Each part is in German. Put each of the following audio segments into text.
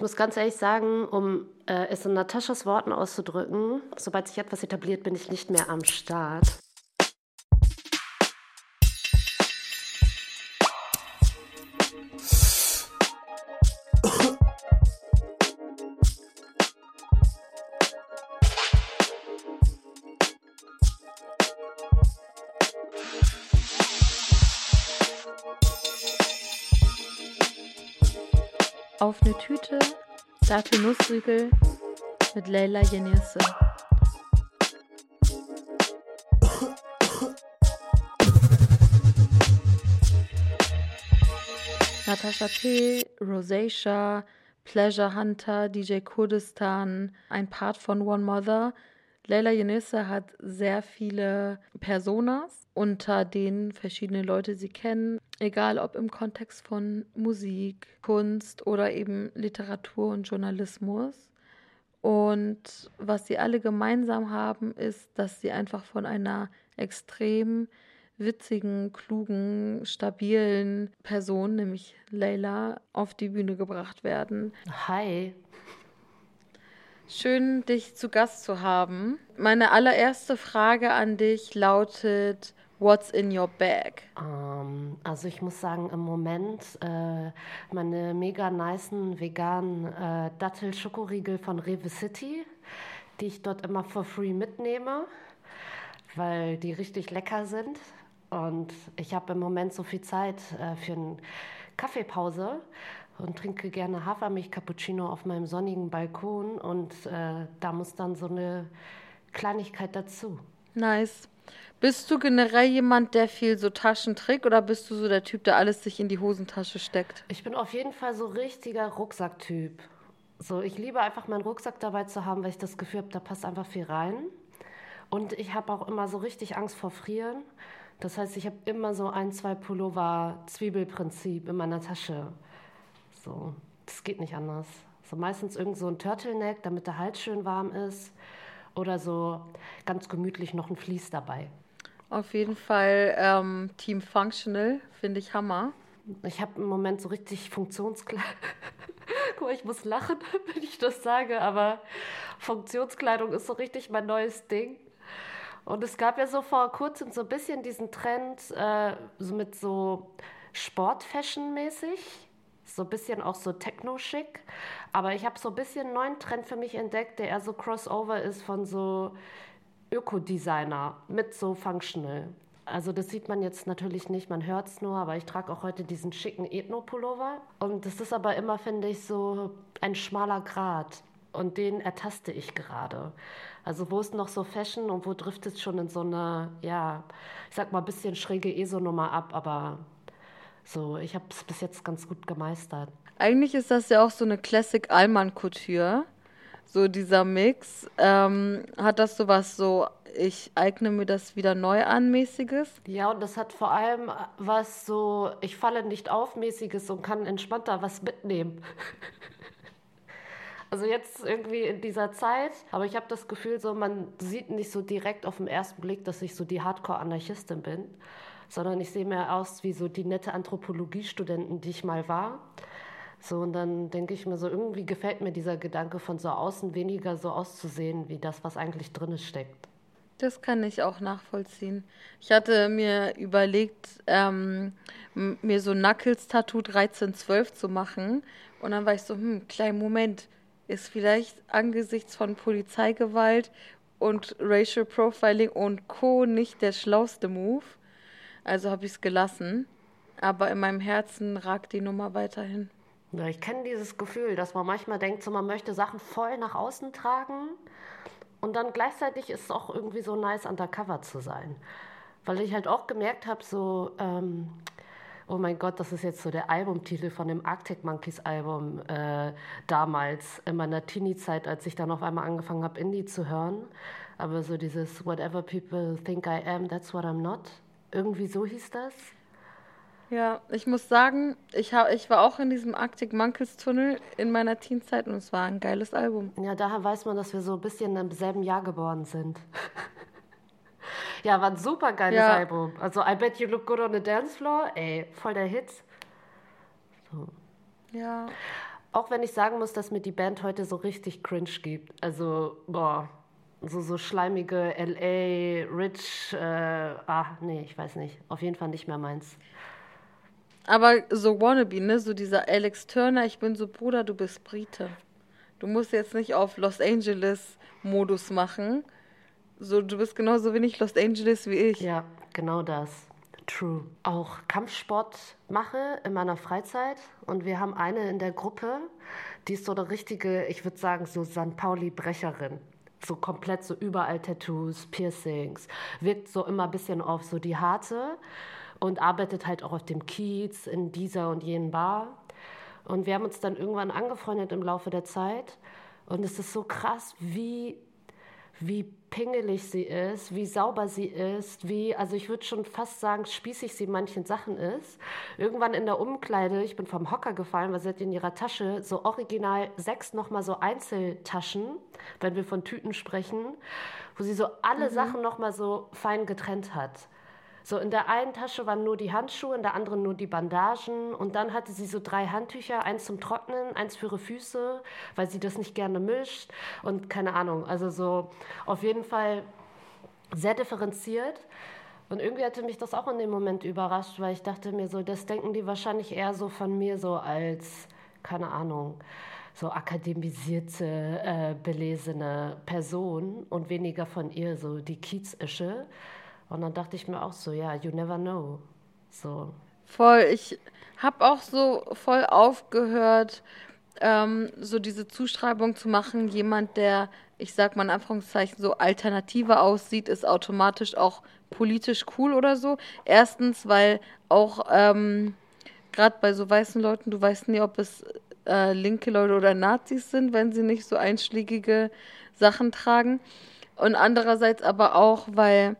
Ich muss ganz ehrlich sagen, um äh, es in Nataschas Worten auszudrücken, sobald sich etwas etabliert, bin ich nicht mehr am Start. Auf eine Tüte, dafür Nussriegel mit Leila Yenirse. Natascha P., Rosacea, Pleasure Hunter, DJ Kurdistan, ein Part von One Mother. Leila Yenisse hat sehr viele Personas, unter denen verschiedene Leute sie kennen, egal ob im Kontext von Musik, Kunst oder eben Literatur und Journalismus. Und was sie alle gemeinsam haben, ist, dass sie einfach von einer extrem witzigen, klugen, stabilen Person, nämlich Leila, auf die Bühne gebracht werden. Hi. Schön, dich zu Gast zu haben. Meine allererste Frage an dich lautet, What's in your bag? Ähm, also ich muss sagen, im Moment äh, meine mega nicen veganen äh, Dattel-Schokoriegel von Rewe City, die ich dort immer for free mitnehme, weil die richtig lecker sind. Und ich habe im Moment so viel Zeit äh, für eine Kaffeepause und trinke gerne Hafermilch-Cappuccino auf meinem sonnigen Balkon. Und äh, da muss dann so eine Kleinigkeit dazu. Nice. Bist du generell jemand, der viel so Taschen trägt oder bist du so der Typ, der alles sich in die Hosentasche steckt? Ich bin auf jeden Fall so richtiger Rucksacktyp. So, ich liebe einfach meinen Rucksack dabei zu haben, weil ich das Gefühl habe, da passt einfach viel rein. Und ich habe auch immer so richtig Angst vor Frieren. Das heißt, ich habe immer so ein, zwei Pullover Zwiebelprinzip in meiner Tasche. So, das geht nicht anders. So meistens irgend so ein Turtleneck, damit der Hals schön warm ist. Oder so ganz gemütlich noch ein Vlies dabei. Auf jeden Fall ähm, Team Functional, finde ich Hammer. Ich habe im Moment so richtig Funktionskleidung. Guck mal, ich muss lachen, wenn ich das sage, aber Funktionskleidung ist so richtig mein neues Ding. Und es gab ja so vor kurzem so ein bisschen diesen Trend äh, so mit so Sport-Fashion-mäßig. So ein bisschen auch so Techno-Schick. Aber ich habe so ein bisschen einen neuen Trend für mich entdeckt, der eher so Crossover ist von so Ökodesigner mit so Functional. Also das sieht man jetzt natürlich nicht, man hört es nur, aber ich trage auch heute diesen schicken Ethno-Pullover. Und das ist aber immer, finde ich, so ein schmaler Grat. Und den ertaste ich gerade. Also wo ist noch so Fashion und wo trifft es schon in so eine, ja, ich sag mal, ein bisschen schräge ESO-Nummer ab, aber so, ich habe es bis jetzt ganz gut gemeistert. Eigentlich ist das ja auch so eine Classic Alman Couture so dieser Mix. Ähm, hat das sowas so, ich eigne mir das wieder neu an mäßiges? Ja, und das hat vor allem was so, ich falle nicht auf mäßiges und kann entspannter was mitnehmen. Also jetzt irgendwie in dieser Zeit, aber ich habe das Gefühl, so man sieht nicht so direkt auf den ersten Blick, dass ich so die Hardcore-Anarchistin bin, sondern ich sehe mehr aus wie so die nette Anthropologiestudentin, die ich mal war. So, und dann denke ich mir so, irgendwie gefällt mir dieser Gedanke von so außen weniger so auszusehen, wie das, was eigentlich drin steckt. Das kann ich auch nachvollziehen. Ich hatte mir überlegt, ähm, mir so Knuckles-Tattoo 1312 zu machen. Und dann war ich so, hm, kleinen Moment, ist vielleicht angesichts von Polizeigewalt und Racial Profiling und Co. nicht der schlauste Move. Also habe ich es gelassen. Aber in meinem Herzen ragt die Nummer weiterhin. Ja, ich kenne dieses Gefühl, dass man manchmal denkt, so, man möchte Sachen voll nach außen tragen und dann gleichzeitig ist es auch irgendwie so nice, undercover zu sein. Weil ich halt auch gemerkt habe, so, ähm, oh mein Gott, das ist jetzt so der Albumtitel von dem Arctic Monkeys Album äh, damals, in meiner Teenie-Zeit, als ich dann auf einmal angefangen habe, Indie zu hören. Aber so dieses Whatever people think I am, that's what I'm not. Irgendwie so hieß das. Ja, ich muss sagen, ich, hab, ich war auch in diesem Arctic Monkeys Tunnel in meiner Teenzeit und es war ein geiles Album. Ja, daher weiß man, dass wir so ein bisschen im selben Jahr geboren sind. ja, war ein super geiles ja. Album. Also I Bet You Look Good on the Dance Floor, ey, voll der Hit. So. Ja. Auch wenn ich sagen muss, dass mir die Band heute so richtig cringe gibt. Also, boah, so, so schleimige LA, Rich, äh, ah, nee, ich weiß nicht. Auf jeden Fall nicht mehr meins. Aber so Wannabe, ne? So dieser Alex Turner, ich bin so Bruder, du bist Brite. Du musst jetzt nicht auf Los Angeles Modus machen. So, du bist genauso wenig Los Angeles wie ich. Ja, genau das. True. Auch Kampfsport mache in meiner Freizeit und wir haben eine in der Gruppe, die ist so eine richtige, ich würde sagen, so St. Pauli-Brecherin. So komplett so überall Tattoos, Piercings, wirkt so immer ein bisschen auf so die Harte und arbeitet halt auch auf dem Kiez in dieser und jenen Bar. Und wir haben uns dann irgendwann angefreundet im Laufe der Zeit. Und es ist so krass, wie wie pingelig sie ist, wie sauber sie ist, wie, also ich würde schon fast sagen, spießig sie in manchen Sachen ist. Irgendwann in der Umkleide, ich bin vom Hocker gefallen, weil sie hat in ihrer Tasche so original sechs nochmal so Einzeltaschen, wenn wir von Tüten sprechen, wo sie so alle mhm. Sachen nochmal so fein getrennt hat. So in der einen Tasche waren nur die Handschuhe, in der anderen nur die Bandagen und dann hatte sie so drei Handtücher, eins zum Trocknen, eins für ihre Füße, weil sie das nicht gerne mischt und keine Ahnung, also so auf jeden Fall sehr differenziert. Und irgendwie hatte mich das auch in dem Moment überrascht, weil ich dachte mir so, das denken die wahrscheinlich eher so von mir so als, keine Ahnung, so akademisierte, äh, belesene Person und weniger von ihr so die Kiezische. Und dann dachte ich mir auch so, ja, you never know. So. Voll, ich habe auch so voll aufgehört, ähm, so diese Zuschreibung zu machen, jemand, der, ich sag mal in Anführungszeichen, so Alternative aussieht, ist automatisch auch politisch cool oder so. Erstens, weil auch ähm, gerade bei so weißen Leuten, du weißt nie, ob es äh, linke Leute oder Nazis sind, wenn sie nicht so einschlägige Sachen tragen. Und andererseits aber auch, weil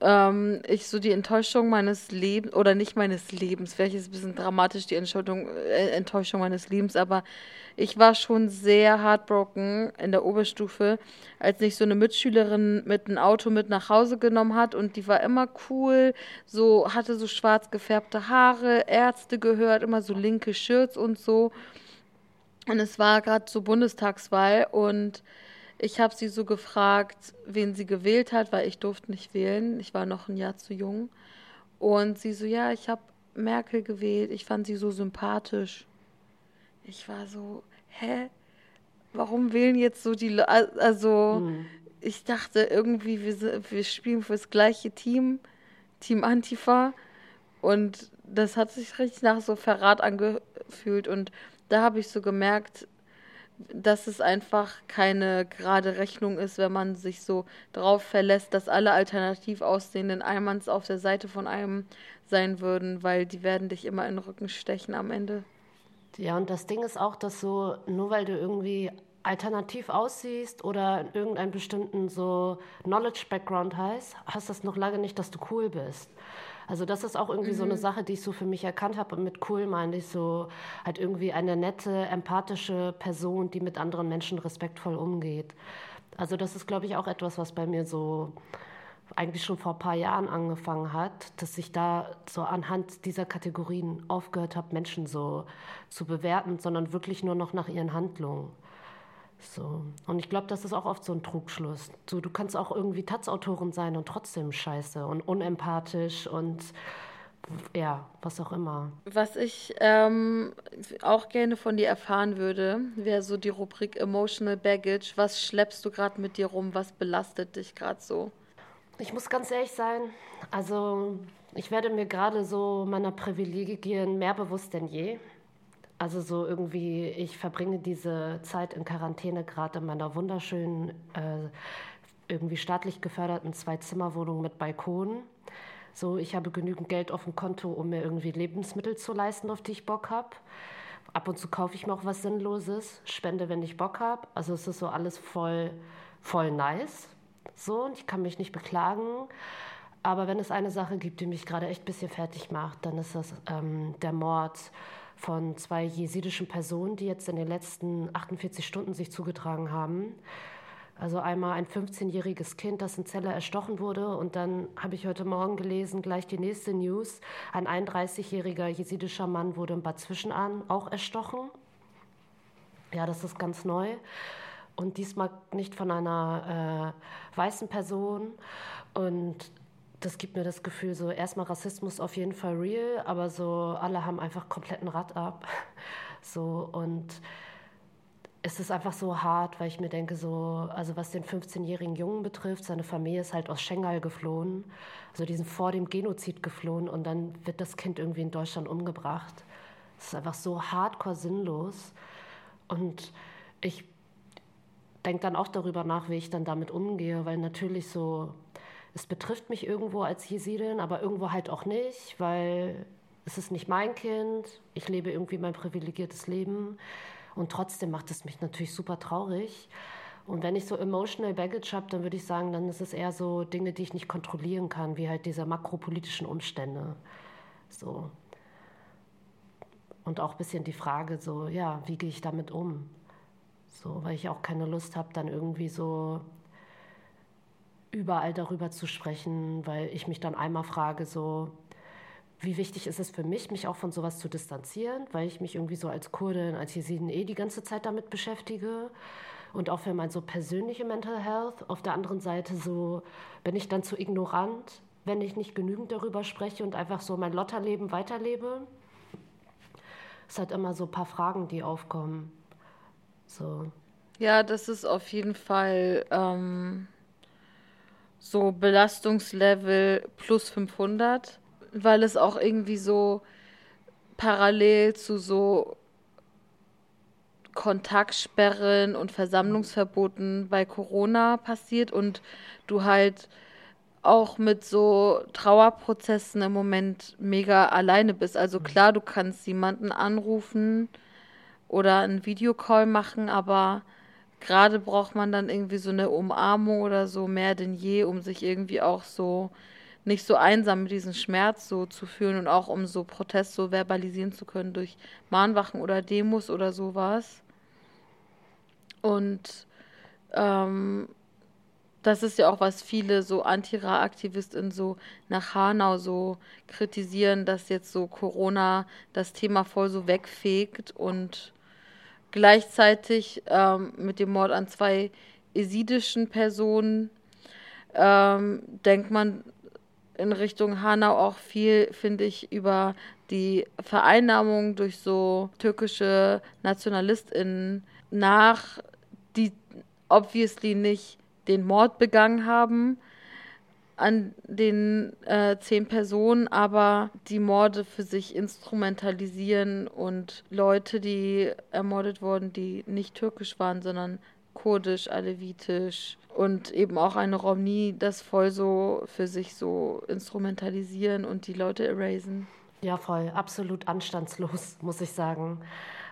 ähm, ich so die Enttäuschung meines Lebens, oder nicht meines Lebens, vielleicht ist es ein bisschen dramatisch, die Enttäuschung, äh, Enttäuschung meines Lebens, aber ich war schon sehr heartbroken in der Oberstufe, als mich so eine Mitschülerin mit einem Auto mit nach Hause genommen hat und die war immer cool, so hatte so schwarz gefärbte Haare, Ärzte gehört, immer so linke Shirts und so. Und es war gerade so Bundestagswahl und ich habe sie so gefragt, wen sie gewählt hat, weil ich durfte nicht wählen. Ich war noch ein Jahr zu jung. Und sie so, ja, ich habe Merkel gewählt. Ich fand sie so sympathisch. Ich war so, hä? Warum wählen jetzt so die Le Also, mhm. ich dachte irgendwie, wir, wir spielen für das gleiche Team, Team Antifa. Und das hat sich richtig nach so Verrat angefühlt. Und da habe ich so gemerkt, dass es einfach keine gerade Rechnung ist, wenn man sich so darauf verlässt, dass alle alternativ aussehenden Eimanns auf der Seite von einem sein würden, weil die werden dich immer in den Rücken stechen am Ende. Ja, und das Ding ist auch, dass so, nur weil du irgendwie alternativ aussiehst oder irgendeinen bestimmten so Knowledge-Background hast, heißt das noch lange nicht, dass du cool bist. Also das ist auch irgendwie mhm. so eine mhm. Sache, die ich so für mich erkannt habe. Und mit cool meine ich so halt irgendwie eine nette, empathische Person, die mit anderen Menschen respektvoll umgeht. Also das ist, glaube ich, auch etwas, was bei mir so eigentlich schon vor ein paar Jahren angefangen hat, dass ich da so anhand dieser Kategorien aufgehört habe, Menschen so zu bewerten, sondern wirklich nur noch nach ihren Handlungen. So. Und ich glaube, das ist auch oft so ein Trugschluss. So, du kannst auch irgendwie Taz-Autorin sein und trotzdem scheiße und unempathisch und ja, was auch immer. Was ich ähm, auch gerne von dir erfahren würde, wäre so die Rubrik Emotional Baggage. Was schleppst du gerade mit dir rum? Was belastet dich gerade so? Ich muss ganz ehrlich sein, also ich werde mir gerade so meiner Privilegien mehr bewusst denn je. Also so irgendwie, ich verbringe diese Zeit in Quarantäne gerade in meiner wunderschönen, äh, irgendwie staatlich geförderten Zwei-Zimmer-Wohnung mit Balkon. So, ich habe genügend Geld auf dem Konto, um mir irgendwie Lebensmittel zu leisten, auf die ich Bock habe. Ab und zu kaufe ich mir auch was Sinnloses, spende, wenn ich Bock habe. Also es ist so alles voll, voll nice. So, und ich kann mich nicht beklagen. Aber wenn es eine Sache gibt, die mich gerade echt ein bisschen fertig macht, dann ist das ähm, der Mord von zwei jesidischen Personen, die jetzt in den letzten 48 Stunden sich zugetragen haben. Also einmal ein 15-jähriges Kind, das in Celle erstochen wurde. Und dann habe ich heute Morgen gelesen, gleich die nächste News. Ein 31-jähriger jesidischer Mann wurde in Bad Zwischenahn auch erstochen. Ja, das ist ganz neu. Und diesmal nicht von einer äh, weißen Person. Und das gibt mir das Gefühl, so erstmal Rassismus auf jeden Fall real, aber so alle haben einfach kompletten Rad ab. So und es ist einfach so hart, weil ich mir denke, so, also was den 15-jährigen Jungen betrifft, seine Familie ist halt aus Schengal geflohen, also die sind vor dem Genozid geflohen und dann wird das Kind irgendwie in Deutschland umgebracht. Es ist einfach so hardcore sinnlos. Und ich denke dann auch darüber nach, wie ich dann damit umgehe, weil natürlich so es betrifft mich irgendwo als Jesidin, aber irgendwo halt auch nicht, weil es ist nicht mein Kind, ich lebe irgendwie mein privilegiertes Leben und trotzdem macht es mich natürlich super traurig. Und wenn ich so emotional baggage habe, dann würde ich sagen, dann ist es eher so Dinge, die ich nicht kontrollieren kann, wie halt diese makropolitischen Umstände. So. Und auch ein bisschen die Frage, so, ja, wie gehe ich damit um? So, weil ich auch keine Lust habe, dann irgendwie so überall darüber zu sprechen, weil ich mich dann einmal frage, so, wie wichtig ist es für mich, mich auch von sowas zu distanzieren, weil ich mich irgendwie so als Kurdin, als Jesidin eh die ganze Zeit damit beschäftige und auch für mein so persönliche Mental Health. Auf der anderen Seite so bin ich dann zu ignorant, wenn ich nicht genügend darüber spreche und einfach so mein Lotterleben weiterlebe. Es hat immer so ein paar Fragen, die aufkommen. So. Ja, das ist auf jeden Fall ähm, so Belastungslevel plus 500, weil es auch irgendwie so parallel zu so Kontaktsperren und Versammlungsverboten bei Corona passiert und du halt auch mit so Trauerprozessen im Moment mega alleine bist. Also mhm. klar, du kannst jemanden anrufen oder einen Videocall machen, aber gerade braucht man dann irgendwie so eine Umarmung oder so mehr denn je, um sich irgendwie auch so nicht so einsam mit diesem Schmerz so zu fühlen und auch um so Protest so verbalisieren zu können durch Mahnwachen oder Demos oder sowas. Und ähm, das ist ja auch, was viele so Anti-Ra-AktivistInnen so nach Hanau so kritisieren, dass jetzt so Corona das Thema voll so wegfegt und Gleichzeitig ähm, mit dem Mord an zwei esidischen Personen ähm, denkt man in Richtung Hanau auch viel, finde ich, über die Vereinnahmung durch so türkische NationalistInnen nach, die obviously nicht den Mord begangen haben, an den äh, zehn Personen, aber die Morde für sich instrumentalisieren und Leute, die ermordet wurden, die nicht türkisch waren, sondern kurdisch, alevitisch und eben auch eine Romni, das voll so für sich so instrumentalisieren und die Leute erasen. Ja, voll, absolut anstandslos, muss ich sagen.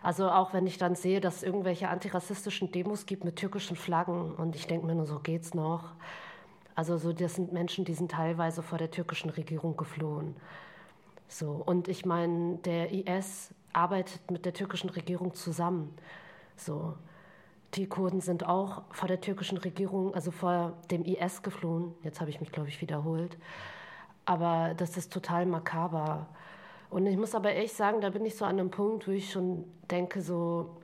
Also auch wenn ich dann sehe, dass es irgendwelche antirassistischen Demos gibt mit türkischen Flaggen und ich denke mir nur, so geht's noch. Also so, das sind Menschen, die sind teilweise vor der türkischen Regierung geflohen. So, und ich meine, der IS arbeitet mit der türkischen Regierung zusammen. So, die Kurden sind auch vor der türkischen Regierung, also vor dem IS geflohen. Jetzt habe ich mich, glaube ich, wiederholt. Aber das ist total makaber. Und ich muss aber ehrlich sagen, da bin ich so an einem Punkt, wo ich schon denke, so,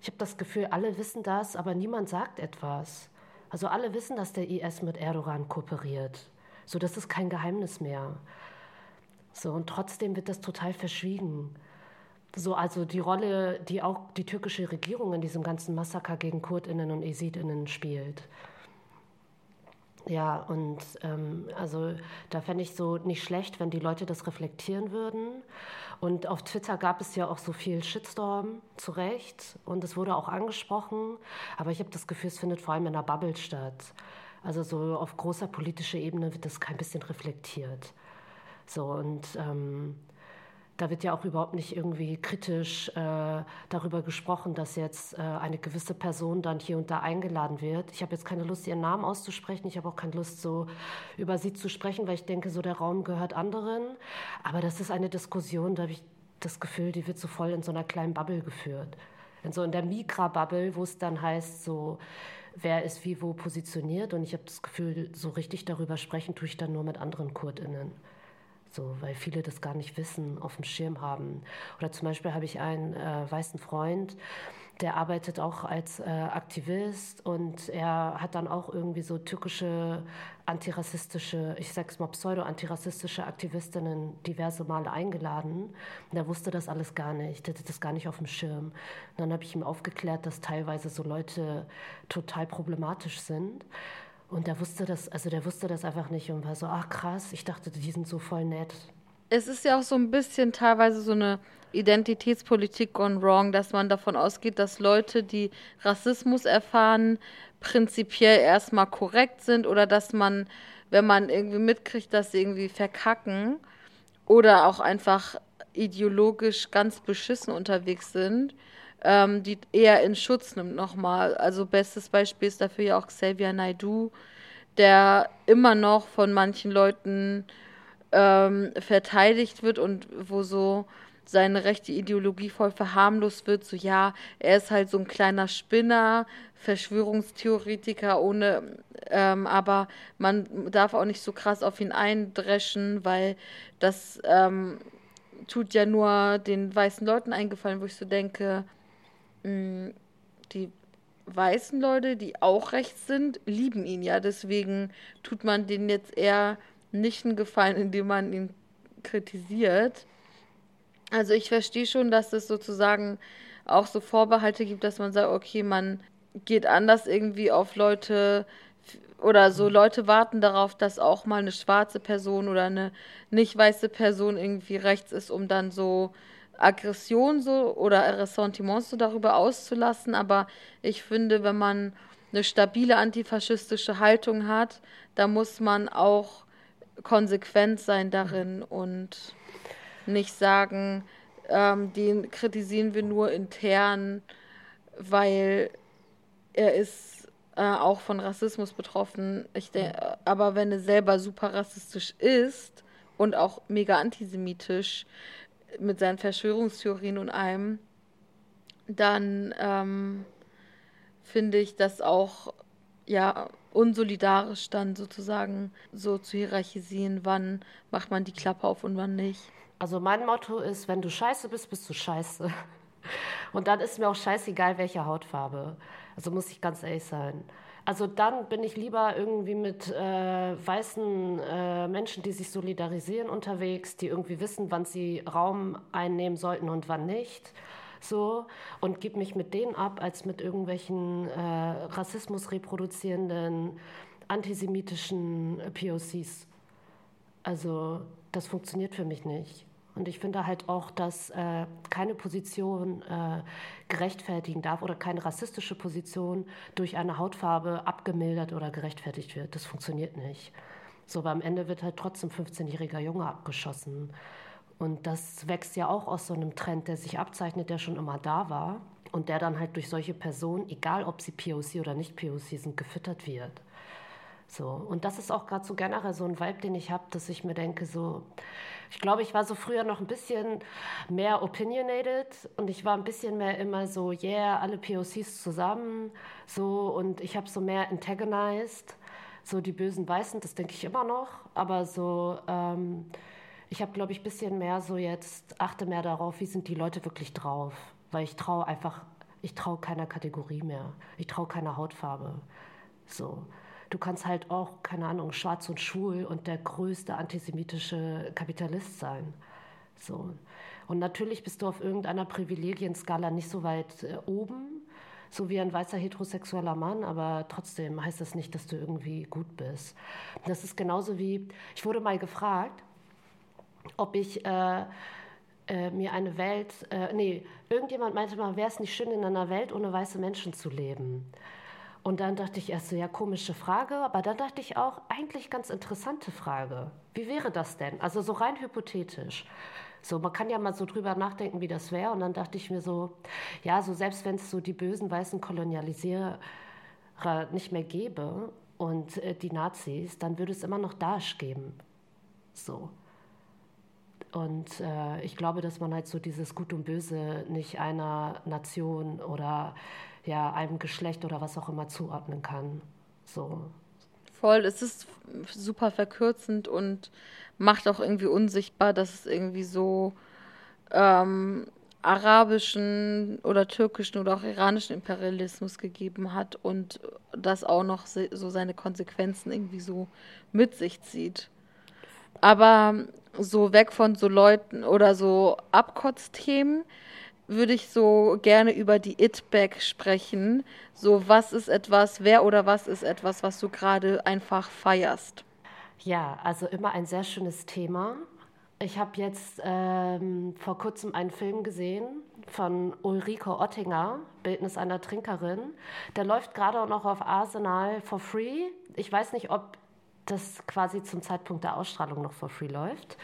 ich habe das Gefühl, alle wissen das, aber niemand sagt etwas. Also alle wissen, dass der IS mit Erdogan kooperiert. So, das ist kein Geheimnis mehr. So, und trotzdem wird das total verschwiegen. So, also die Rolle, die auch die türkische Regierung in diesem ganzen Massaker gegen Kurdinnen und Esidinnen spielt. Ja, und ähm, also da fände ich so nicht schlecht, wenn die Leute das reflektieren würden. Und auf Twitter gab es ja auch so viel Shitstorm, zu Recht. Und es wurde auch angesprochen. Aber ich habe das Gefühl, es findet vor allem in der Bubble statt. Also so auf großer politischer Ebene wird das kein bisschen reflektiert. So, und ähm, da wird ja auch überhaupt nicht irgendwie kritisch äh, darüber gesprochen, dass jetzt äh, eine gewisse Person dann hier und da eingeladen wird. Ich habe jetzt keine Lust, ihren Namen auszusprechen. Ich habe auch keine Lust, so über sie zu sprechen, weil ich denke, so der Raum gehört anderen. Aber das ist eine Diskussion, da habe ich das Gefühl, die wird so voll in so einer kleinen Bubble geführt. In so in der Mikra-Bubble, wo es dann heißt, so wer ist wie wo positioniert. Und ich habe das Gefühl, so richtig darüber sprechen tue ich dann nur mit anderen KurdInnen. So, weil viele das gar nicht wissen, auf dem Schirm haben. Oder zum Beispiel habe ich einen äh, weißen Freund, der arbeitet auch als äh, Aktivist und er hat dann auch irgendwie so türkische antirassistische, ich sag's mal pseudo-antirassistische Aktivistinnen diverse Male eingeladen. Und er wusste das alles gar nicht, der hatte das gar nicht auf dem Schirm. Und dann habe ich ihm aufgeklärt, dass teilweise so Leute total problematisch sind. Und der wusste das, also der wusste das einfach nicht und war so, ach krass, ich dachte, die sind so voll nett. Es ist ja auch so ein bisschen teilweise so eine Identitätspolitik gone wrong, dass man davon ausgeht, dass Leute, die Rassismus erfahren, prinzipiell erstmal korrekt sind oder dass man, wenn man irgendwie mitkriegt, dass sie irgendwie verkacken oder auch einfach ideologisch ganz beschissen unterwegs sind, ähm, die eher in Schutz nimmt nochmal. Also bestes Beispiel ist dafür ja auch Xavier Naidu, der immer noch von manchen Leuten ähm, verteidigt wird und wo so seine rechte Ideologie voll verharmlost wird, so ja, er ist halt so ein kleiner Spinner, Verschwörungstheoretiker ohne, ähm, aber man darf auch nicht so krass auf ihn eindreschen, weil das ähm, tut ja nur den weißen Leuten eingefallen, wo ich so denke, die weißen Leute, die auch rechts sind, lieben ihn ja, deswegen tut man denen jetzt eher nicht einen Gefallen, indem man ihn kritisiert. Also ich verstehe schon, dass es sozusagen auch so Vorbehalte gibt, dass man sagt, okay, man geht anders irgendwie auf Leute oder so Leute warten darauf, dass auch mal eine schwarze Person oder eine nicht weiße Person irgendwie rechts ist, um dann so Aggression so oder Ressentiments so darüber auszulassen. Aber ich finde, wenn man eine stabile antifaschistische Haltung hat, da muss man auch konsequent sein darin und nicht sagen, ähm, den kritisieren wir nur intern, weil er ist äh, auch von Rassismus betroffen. Ich denke, aber wenn er selber super rassistisch ist und auch mega antisemitisch mit seinen Verschwörungstheorien und allem, dann ähm, finde ich das auch ja unsolidarisch dann sozusagen so zu hierarchisieren, wann macht man die Klappe auf und wann nicht. Also mein Motto ist, wenn du scheiße bist, bist du scheiße. Und dann ist mir auch scheißegal, welche Hautfarbe. Also muss ich ganz ehrlich sein. Also dann bin ich lieber irgendwie mit äh, weißen äh, Menschen, die sich solidarisieren unterwegs, die irgendwie wissen, wann sie Raum einnehmen sollten und wann nicht. So und gebe mich mit denen ab, als mit irgendwelchen äh, Rassismus reproduzierenden antisemitischen POCs. Also das funktioniert für mich nicht. Und ich finde halt auch, dass äh, keine Position äh, gerechtfertigen darf oder keine rassistische Position durch eine Hautfarbe abgemildert oder gerechtfertigt wird. Das funktioniert nicht. So, aber am Ende wird halt trotzdem 15-jähriger Junge abgeschossen. Und das wächst ja auch aus so einem Trend, der sich abzeichnet, der schon immer da war und der dann halt durch solche Personen, egal ob sie POC oder nicht POC sind, gefüttert wird. So, und das ist auch gerade so generell so ein Vibe, den ich habe, dass ich mir denke, so, ich glaube, ich war so früher noch ein bisschen mehr opinionated und ich war ein bisschen mehr immer so, yeah, alle POCs zusammen, so, und ich habe so mehr antagonized, so die bösen Weißen, das denke ich immer noch, aber so, ähm, ich habe, glaube ich, ein bisschen mehr so jetzt, achte mehr darauf, wie sind die Leute wirklich drauf, weil ich traue einfach, ich traue keiner Kategorie mehr, ich traue keiner Hautfarbe, so du kannst halt auch, keine Ahnung, schwarz und schwul und der größte antisemitische Kapitalist sein. So. Und natürlich bist du auf irgendeiner Privilegienskala nicht so weit äh, oben, so wie ein weißer heterosexueller Mann, aber trotzdem heißt das nicht, dass du irgendwie gut bist. Das ist genauso wie, ich wurde mal gefragt, ob ich äh, äh, mir eine Welt, äh, nee, irgendjemand meinte mal, wäre es nicht schön, in einer Welt ohne weiße Menschen zu leben? Und dann dachte ich erst so, ja, komische Frage, aber dann dachte ich auch, eigentlich ganz interessante Frage. Wie wäre das denn? Also so rein hypothetisch. So, man kann ja mal so drüber nachdenken, wie das wäre. Und dann dachte ich mir so, ja, so selbst wenn es so die bösen weißen Kolonialisierer nicht mehr gäbe und äh, die Nazis, dann würde es immer noch Daesh geben. So. Und äh, ich glaube, dass man halt so dieses Gut und Böse nicht einer Nation oder ja, einem Geschlecht oder was auch immer zuordnen kann. So. Voll, es ist super verkürzend und macht auch irgendwie unsichtbar, dass es irgendwie so ähm, arabischen oder türkischen oder auch iranischen Imperialismus gegeben hat und das auch noch so seine Konsequenzen irgendwie so mit sich zieht. Aber so weg von so Leuten oder so Abkotzthemen würde ich so gerne über die It-Bag sprechen. So, was ist etwas, wer oder was ist etwas, was du gerade einfach feierst? Ja, also immer ein sehr schönes Thema. Ich habe jetzt ähm, vor kurzem einen Film gesehen von Ulrike Ottinger, Bildnis einer Trinkerin. Der läuft gerade auch noch auf Arsenal for free. Ich weiß nicht, ob das quasi zum Zeitpunkt der Ausstrahlung noch for free läuft.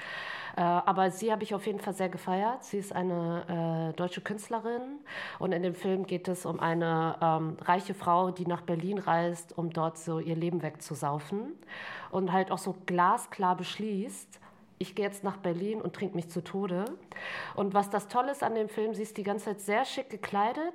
Äh, aber sie habe ich auf jeden Fall sehr gefeiert. Sie ist eine äh, deutsche Künstlerin und in dem Film geht es um eine ähm, reiche Frau, die nach Berlin reist, um dort so ihr Leben wegzusaufen und halt auch so glasklar beschließt, ich gehe jetzt nach Berlin und trinke mich zu Tode. Und was das Tolle ist an dem Film, sie ist die ganze Zeit sehr schick gekleidet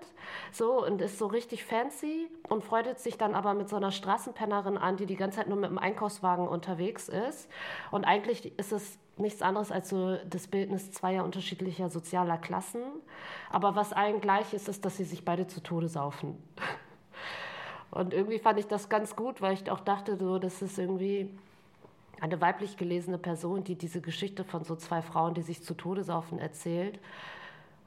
so und ist so richtig fancy und freut sich dann aber mit so einer Straßenpennerin an, die die ganze Zeit nur mit dem Einkaufswagen unterwegs ist. Und eigentlich ist es nichts anderes als so das Bildnis zweier unterschiedlicher sozialer Klassen. Aber was allen gleich ist, ist, dass sie sich beide zu Tode saufen. Und irgendwie fand ich das ganz gut, weil ich auch dachte, so, das ist irgendwie eine weiblich gelesene Person, die diese Geschichte von so zwei Frauen, die sich zu Tode saufen, erzählt.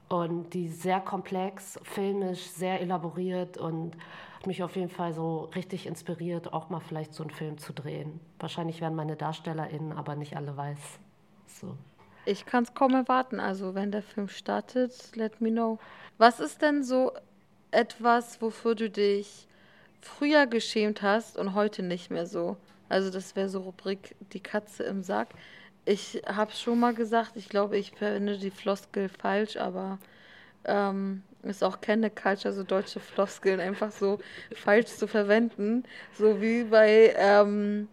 Und die sehr komplex, filmisch, sehr elaboriert und hat mich auf jeden Fall so richtig inspiriert, auch mal vielleicht so einen Film zu drehen. Wahrscheinlich werden meine DarstellerInnen aber nicht alle weiß. So. Ich kann es kaum erwarten. Also, wenn der Film startet, let me know. Was ist denn so etwas, wofür du dich früher geschämt hast und heute nicht mehr so? Also das wäre so Rubrik die Katze im Sack. Ich habe schon mal gesagt, ich glaube, ich verwende die Floskel falsch, aber ähm, ist auch keine Culture, so deutsche Floskeln einfach so falsch zu verwenden. So wie bei ähm,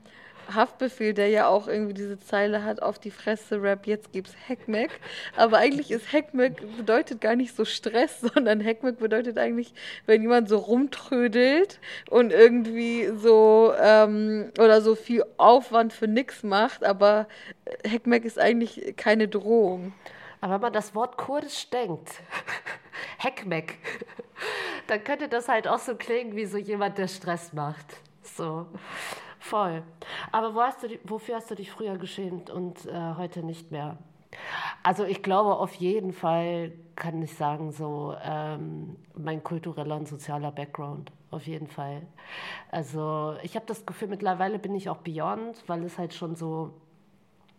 Haftbefehl, der ja auch irgendwie diese Zeile hat, auf die Fresse Rap, jetzt gibt's Hackmack. Aber eigentlich ist Hackmack bedeutet gar nicht so Stress, sondern Hackmack bedeutet eigentlich, wenn jemand so rumtrödelt und irgendwie so ähm, oder so viel Aufwand für nix macht, aber Hackmack ist eigentlich keine Drohung. Aber wenn man das Wort kurdisch denkt, Hackmack, dann könnte das halt auch so klingen wie so jemand, der Stress macht. So. Voll. Aber wo hast du, wofür hast du dich früher geschämt und äh, heute nicht mehr? Also ich glaube auf jeden Fall kann ich sagen, so ähm, mein kultureller und sozialer Background, auf jeden Fall. Also ich habe das Gefühl, mittlerweile bin ich auch beyond, weil es halt schon so,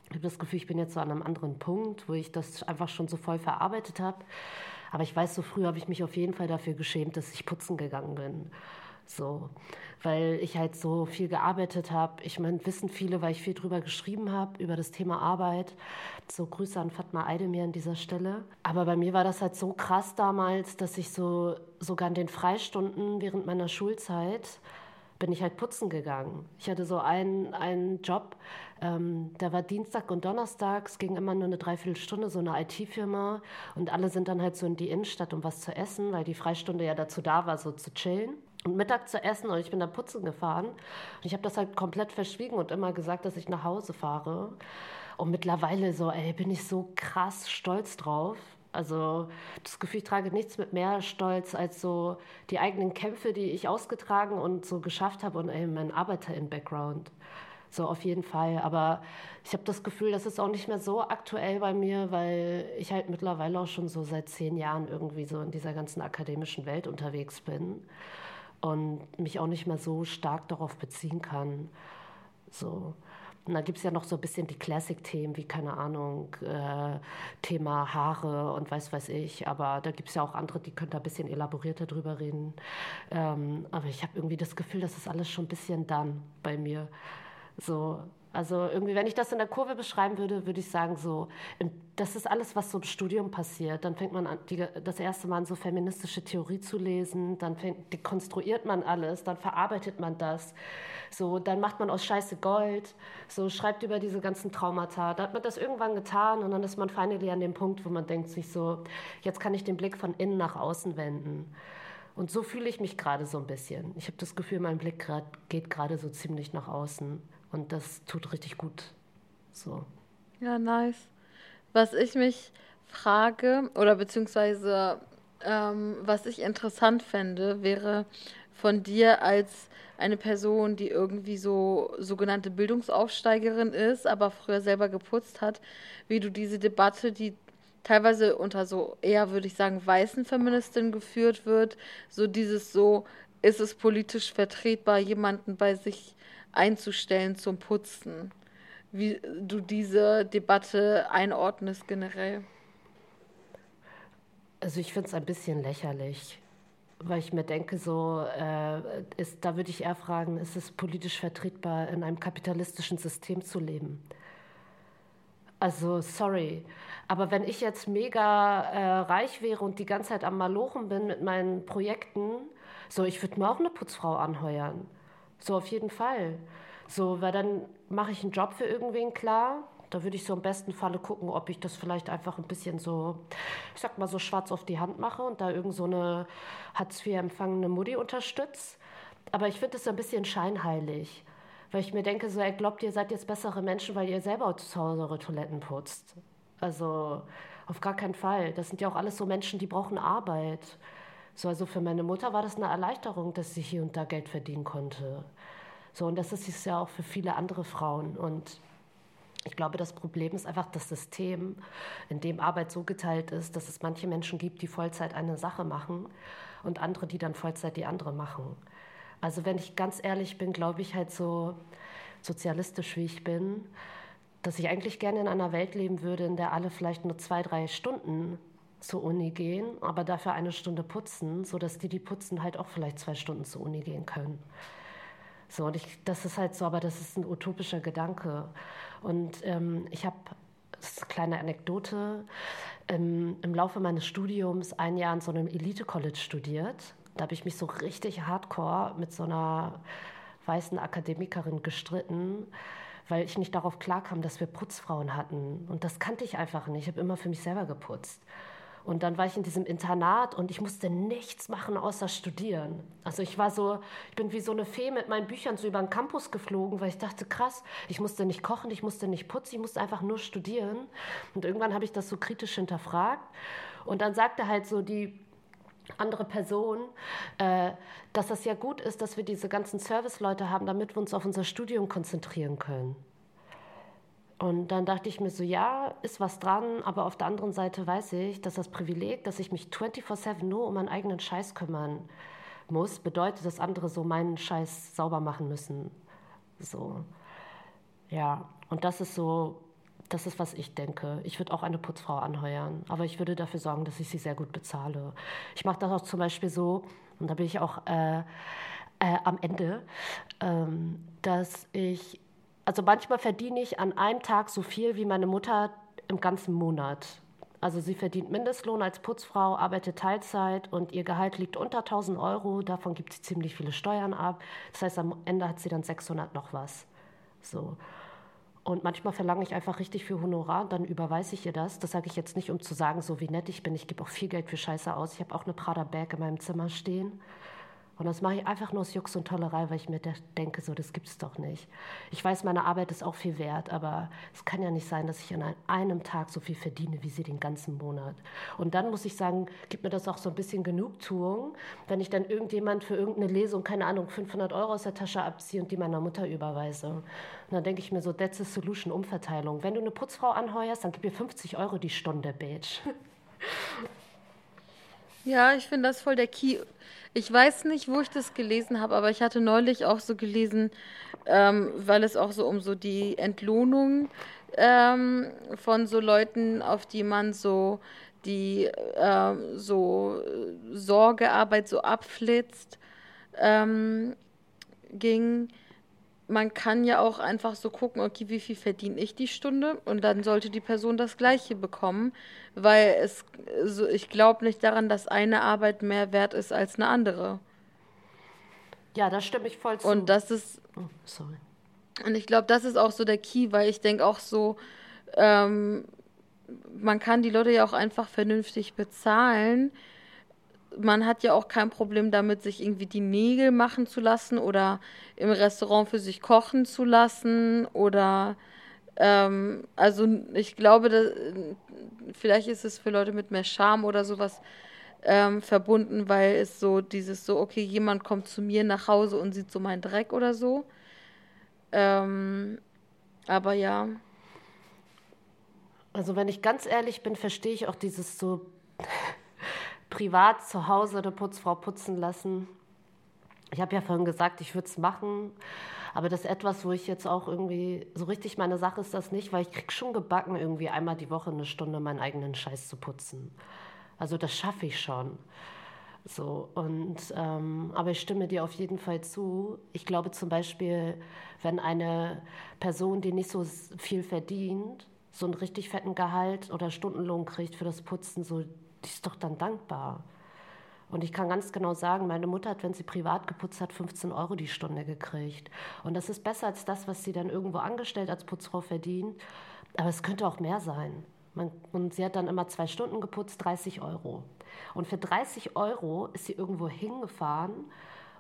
ich habe das Gefühl, ich bin jetzt so an einem anderen Punkt, wo ich das einfach schon so voll verarbeitet habe. Aber ich weiß, so früh habe ich mich auf jeden Fall dafür geschämt, dass ich putzen gegangen bin. So, weil ich halt so viel gearbeitet habe. Ich meine, wissen viele, weil ich viel drüber geschrieben habe, über das Thema Arbeit. So Grüße an Fatma Eidemir an dieser Stelle. Aber bei mir war das halt so krass damals, dass ich so sogar in den Freistunden während meiner Schulzeit bin ich halt putzen gegangen. Ich hatte so einen, einen Job, ähm, der war Dienstag und Donnerstag, es ging immer nur eine Dreiviertelstunde, so eine IT-Firma und alle sind dann halt so in die Innenstadt, um was zu essen, weil die Freistunde ja dazu da war, so zu chillen Mittag zu essen und ich bin da putzen gefahren. Ich habe das halt komplett verschwiegen und immer gesagt, dass ich nach Hause fahre. Und mittlerweile so, ey, bin ich so krass stolz drauf. Also das Gefühl, ich trage nichts mit mehr Stolz als so die eigenen Kämpfe, die ich ausgetragen und so geschafft habe und ey, mein Arbeiter in Background. So auf jeden Fall. Aber ich habe das Gefühl, das ist auch nicht mehr so aktuell bei mir, weil ich halt mittlerweile auch schon so seit zehn Jahren irgendwie so in dieser ganzen akademischen Welt unterwegs bin und mich auch nicht mehr so stark darauf beziehen kann. So. Und da gibt es ja noch so ein bisschen die Classic-Themen, wie, keine Ahnung, äh, Thema Haare und weiß weiß ich. Aber da gibt es ja auch andere, die können da ein bisschen elaborierter drüber reden. Ähm, aber ich habe irgendwie das Gefühl, das ist alles schon ein bisschen dann bei mir. So, also irgendwie, wenn ich das in der Kurve beschreiben würde, würde ich sagen, so, das ist alles, was so im Studium passiert. Dann fängt man an, die, das erste Mal an, so feministische Theorie zu lesen, dann fängt, dekonstruiert man alles, dann verarbeitet man das. So, dann macht man aus Scheiße Gold, so schreibt über diese ganzen Traumata. Da hat man das irgendwann getan und dann ist man finally an dem Punkt, wo man denkt sich so, jetzt kann ich den Blick von innen nach außen wenden. Und so fühle ich mich gerade so ein bisschen. Ich habe das Gefühl, mein Blick grad, geht gerade so ziemlich nach außen. Und das tut richtig gut. So. Ja, nice. Was ich mich frage, oder beziehungsweise ähm, was ich interessant fände, wäre von dir als eine Person, die irgendwie so sogenannte Bildungsaufsteigerin ist, aber früher selber geputzt hat, wie du diese Debatte, die teilweise unter so eher, würde ich sagen, weißen Feministinnen geführt wird, so dieses so, ist es politisch vertretbar, jemanden bei sich einzustellen zum Putzen? Wie du diese Debatte einordnest generell? Also ich finde es ein bisschen lächerlich, weil ich mir denke, so äh, ist, da würde ich eher fragen, ist es politisch vertretbar, in einem kapitalistischen System zu leben? Also sorry, aber wenn ich jetzt mega äh, reich wäre und die ganze Zeit am Malochen bin mit meinen Projekten, so ich würde mir auch eine Putzfrau anheuern. So auf jeden Fall. So, weil dann mache ich einen Job für irgendwen klar da würde ich so im besten Falle gucken, ob ich das vielleicht einfach ein bisschen so, ich sag mal so schwarz auf die Hand mache und da irgend so eine Hartz IV empfangene Mutti unterstütze. Aber ich finde es so ein bisschen scheinheilig, weil ich mir denke, so, er glaubt, ihr seid jetzt bessere Menschen, weil ihr selber zu Hause eure Toiletten putzt. Also auf gar keinen Fall. Das sind ja auch alles so Menschen, die brauchen Arbeit. So, also für meine Mutter war das eine Erleichterung, dass sie hier und da Geld verdienen konnte. So, und das ist es ja auch für viele andere Frauen. Und ich glaube, das Problem ist einfach das System, in dem Arbeit so geteilt ist, dass es manche Menschen gibt, die Vollzeit eine Sache machen und andere, die dann Vollzeit die andere machen. Also wenn ich ganz ehrlich bin, glaube ich halt so sozialistisch wie ich bin, dass ich eigentlich gerne in einer Welt leben würde, in der alle vielleicht nur zwei, drei Stunden zur Uni gehen, aber dafür eine Stunde putzen, sodass die, die putzen, halt auch vielleicht zwei Stunden zur Uni gehen können. So, und ich, das ist halt so, aber das ist ein utopischer Gedanke. Und ähm, ich habe, das ist eine kleine Anekdote, ähm, im Laufe meines Studiums ein Jahr an so einem Elite-College studiert. Da habe ich mich so richtig hardcore mit so einer weißen Akademikerin gestritten, weil ich nicht darauf klarkam, dass wir Putzfrauen hatten. Und das kannte ich einfach nicht. Ich habe immer für mich selber geputzt. Und dann war ich in diesem Internat und ich musste nichts machen außer studieren. Also ich war so, ich bin wie so eine Fee mit meinen Büchern so über den Campus geflogen, weil ich dachte, krass, ich musste nicht kochen, ich musste nicht putzen, ich musste einfach nur studieren. Und irgendwann habe ich das so kritisch hinterfragt. Und dann sagte halt so die andere Person, äh, dass das ja gut ist, dass wir diese ganzen Serviceleute haben, damit wir uns auf unser Studium konzentrieren können. Und dann dachte ich mir so, ja, ist was dran, aber auf der anderen Seite weiß ich, dass das Privileg, dass ich mich 24-7 nur um meinen eigenen Scheiß kümmern muss, bedeutet, dass andere so meinen Scheiß sauber machen müssen. So. Ja, und das ist so, das ist, was ich denke. Ich würde auch eine Putzfrau anheuern, aber ich würde dafür sorgen, dass ich sie sehr gut bezahle. Ich mache das auch zum Beispiel so, und da bin ich auch äh, äh, am Ende, ähm, dass ich also manchmal verdiene ich an einem Tag so viel wie meine Mutter im ganzen Monat. Also sie verdient Mindestlohn als Putzfrau, arbeitet Teilzeit und ihr Gehalt liegt unter 1000 Euro. Davon gibt sie ziemlich viele Steuern ab. Das heißt, am Ende hat sie dann 600 noch was. So. Und manchmal verlange ich einfach richtig viel Honorar und dann überweise ich ihr das. Das sage ich jetzt nicht, um zu sagen, so wie nett ich bin. Ich gebe auch viel Geld für Scheiße aus. Ich habe auch eine Prada-Bag in meinem Zimmer stehen. Und das mache ich einfach nur aus Jux und Tollerei, weil ich mir denke, so, das es doch nicht. Ich weiß, meine Arbeit ist auch viel wert, aber es kann ja nicht sein, dass ich an einem Tag so viel verdiene, wie sie den ganzen Monat. Und dann muss ich sagen, gibt mir das auch so ein bisschen Genugtuung, wenn ich dann irgendjemand für irgendeine Lesung, keine Ahnung, 500 Euro aus der Tasche abziehe und die meiner Mutter überweise. Und dann denke ich mir so, that's a solution, Umverteilung. Wenn du eine Putzfrau anheuerst, dann gib mir 50 Euro die Stunde, Bitch. Ja, ich finde das voll der Key. Ich weiß nicht, wo ich das gelesen habe, aber ich hatte neulich auch so gelesen, ähm, weil es auch so um so die Entlohnung ähm, von so Leuten, auf die man so die ähm, so Sorgearbeit so abflitzt, ähm, ging man kann ja auch einfach so gucken, okay, wie viel verdiene ich die Stunde und dann sollte die Person das gleiche bekommen, weil es so ich glaube nicht daran, dass eine Arbeit mehr wert ist als eine andere. Ja, da stimme ich voll zu. Und das ist oh, sorry. Und ich glaube, das ist auch so der Key, weil ich denke auch so ähm, man kann die Leute ja auch einfach vernünftig bezahlen man hat ja auch kein Problem damit, sich irgendwie die Nägel machen zu lassen oder im Restaurant für sich kochen zu lassen oder ähm, also ich glaube, dass, vielleicht ist es für Leute mit mehr Charme oder sowas ähm, verbunden, weil es so dieses so, okay, jemand kommt zu mir nach Hause und sieht so meinen Dreck oder so. Ähm, aber ja. Also wenn ich ganz ehrlich bin, verstehe ich auch dieses so privat zu Hause eine Putzfrau putzen lassen. Ich habe ja vorhin gesagt, ich würde es machen, aber das ist etwas, wo ich jetzt auch irgendwie, so richtig meine Sache ist das nicht, weil ich kriege schon gebacken, irgendwie einmal die Woche eine Stunde meinen eigenen Scheiß zu putzen. Also das schaffe ich schon. So, und, ähm, aber ich stimme dir auf jeden Fall zu. Ich glaube zum Beispiel, wenn eine Person, die nicht so viel verdient, so einen richtig fetten Gehalt oder Stundenlohn kriegt für das Putzen, so, die ist doch dann dankbar. Und ich kann ganz genau sagen, meine Mutter hat, wenn sie privat geputzt hat, 15 Euro die Stunde gekriegt. Und das ist besser als das, was sie dann irgendwo angestellt als Putzfrau verdient. Aber es könnte auch mehr sein. Man, und sie hat dann immer zwei Stunden geputzt, 30 Euro. Und für 30 Euro ist sie irgendwo hingefahren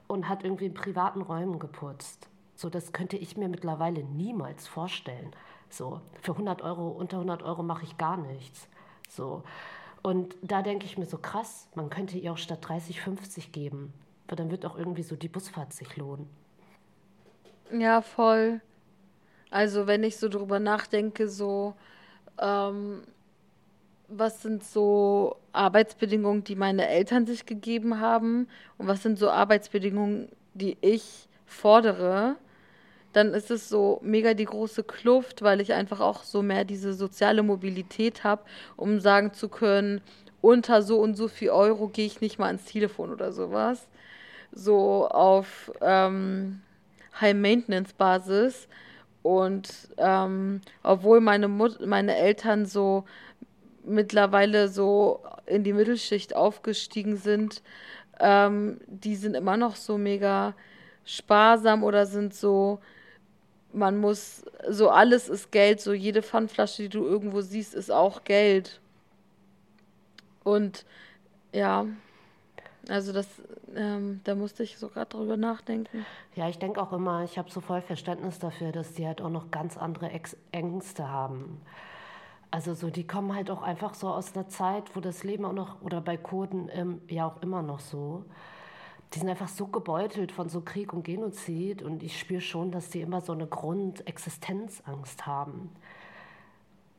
und hat irgendwie in privaten Räumen geputzt. So, das könnte ich mir mittlerweile niemals vorstellen. So, für 100 Euro, unter 100 Euro mache ich gar nichts. So. Und da denke ich mir so krass, man könnte ihr auch statt 30, 50 geben. Weil dann wird auch irgendwie so die Busfahrt sich lohnen. Ja, voll. Also wenn ich so drüber nachdenke, so ähm, was sind so Arbeitsbedingungen, die meine Eltern sich gegeben haben und was sind so Arbeitsbedingungen, die ich fordere, dann ist es so mega die große Kluft, weil ich einfach auch so mehr diese soziale Mobilität habe, um sagen zu können, unter so und so viel Euro gehe ich nicht mal ans Telefon oder sowas. So auf ähm, High-Maintenance-Basis und ähm, obwohl meine, Mut meine Eltern so mittlerweile so in die Mittelschicht aufgestiegen sind, ähm, die sind immer noch so mega sparsam oder sind so, man muss, so alles ist Geld, so jede Pfandflasche, die du irgendwo siehst, ist auch Geld. Und ja, also das, ähm, da musste ich so gerade drüber nachdenken. Ja, ich denke auch immer, ich habe so voll Verständnis dafür, dass die halt auch noch ganz andere Ex Ängste haben. Also so, die kommen halt auch einfach so aus einer Zeit, wo das Leben auch noch, oder bei Kurden ähm, ja auch immer noch so, die sind einfach so gebeutelt von so Krieg und Genozid und ich spüre schon, dass die immer so eine Grundexistenzangst haben.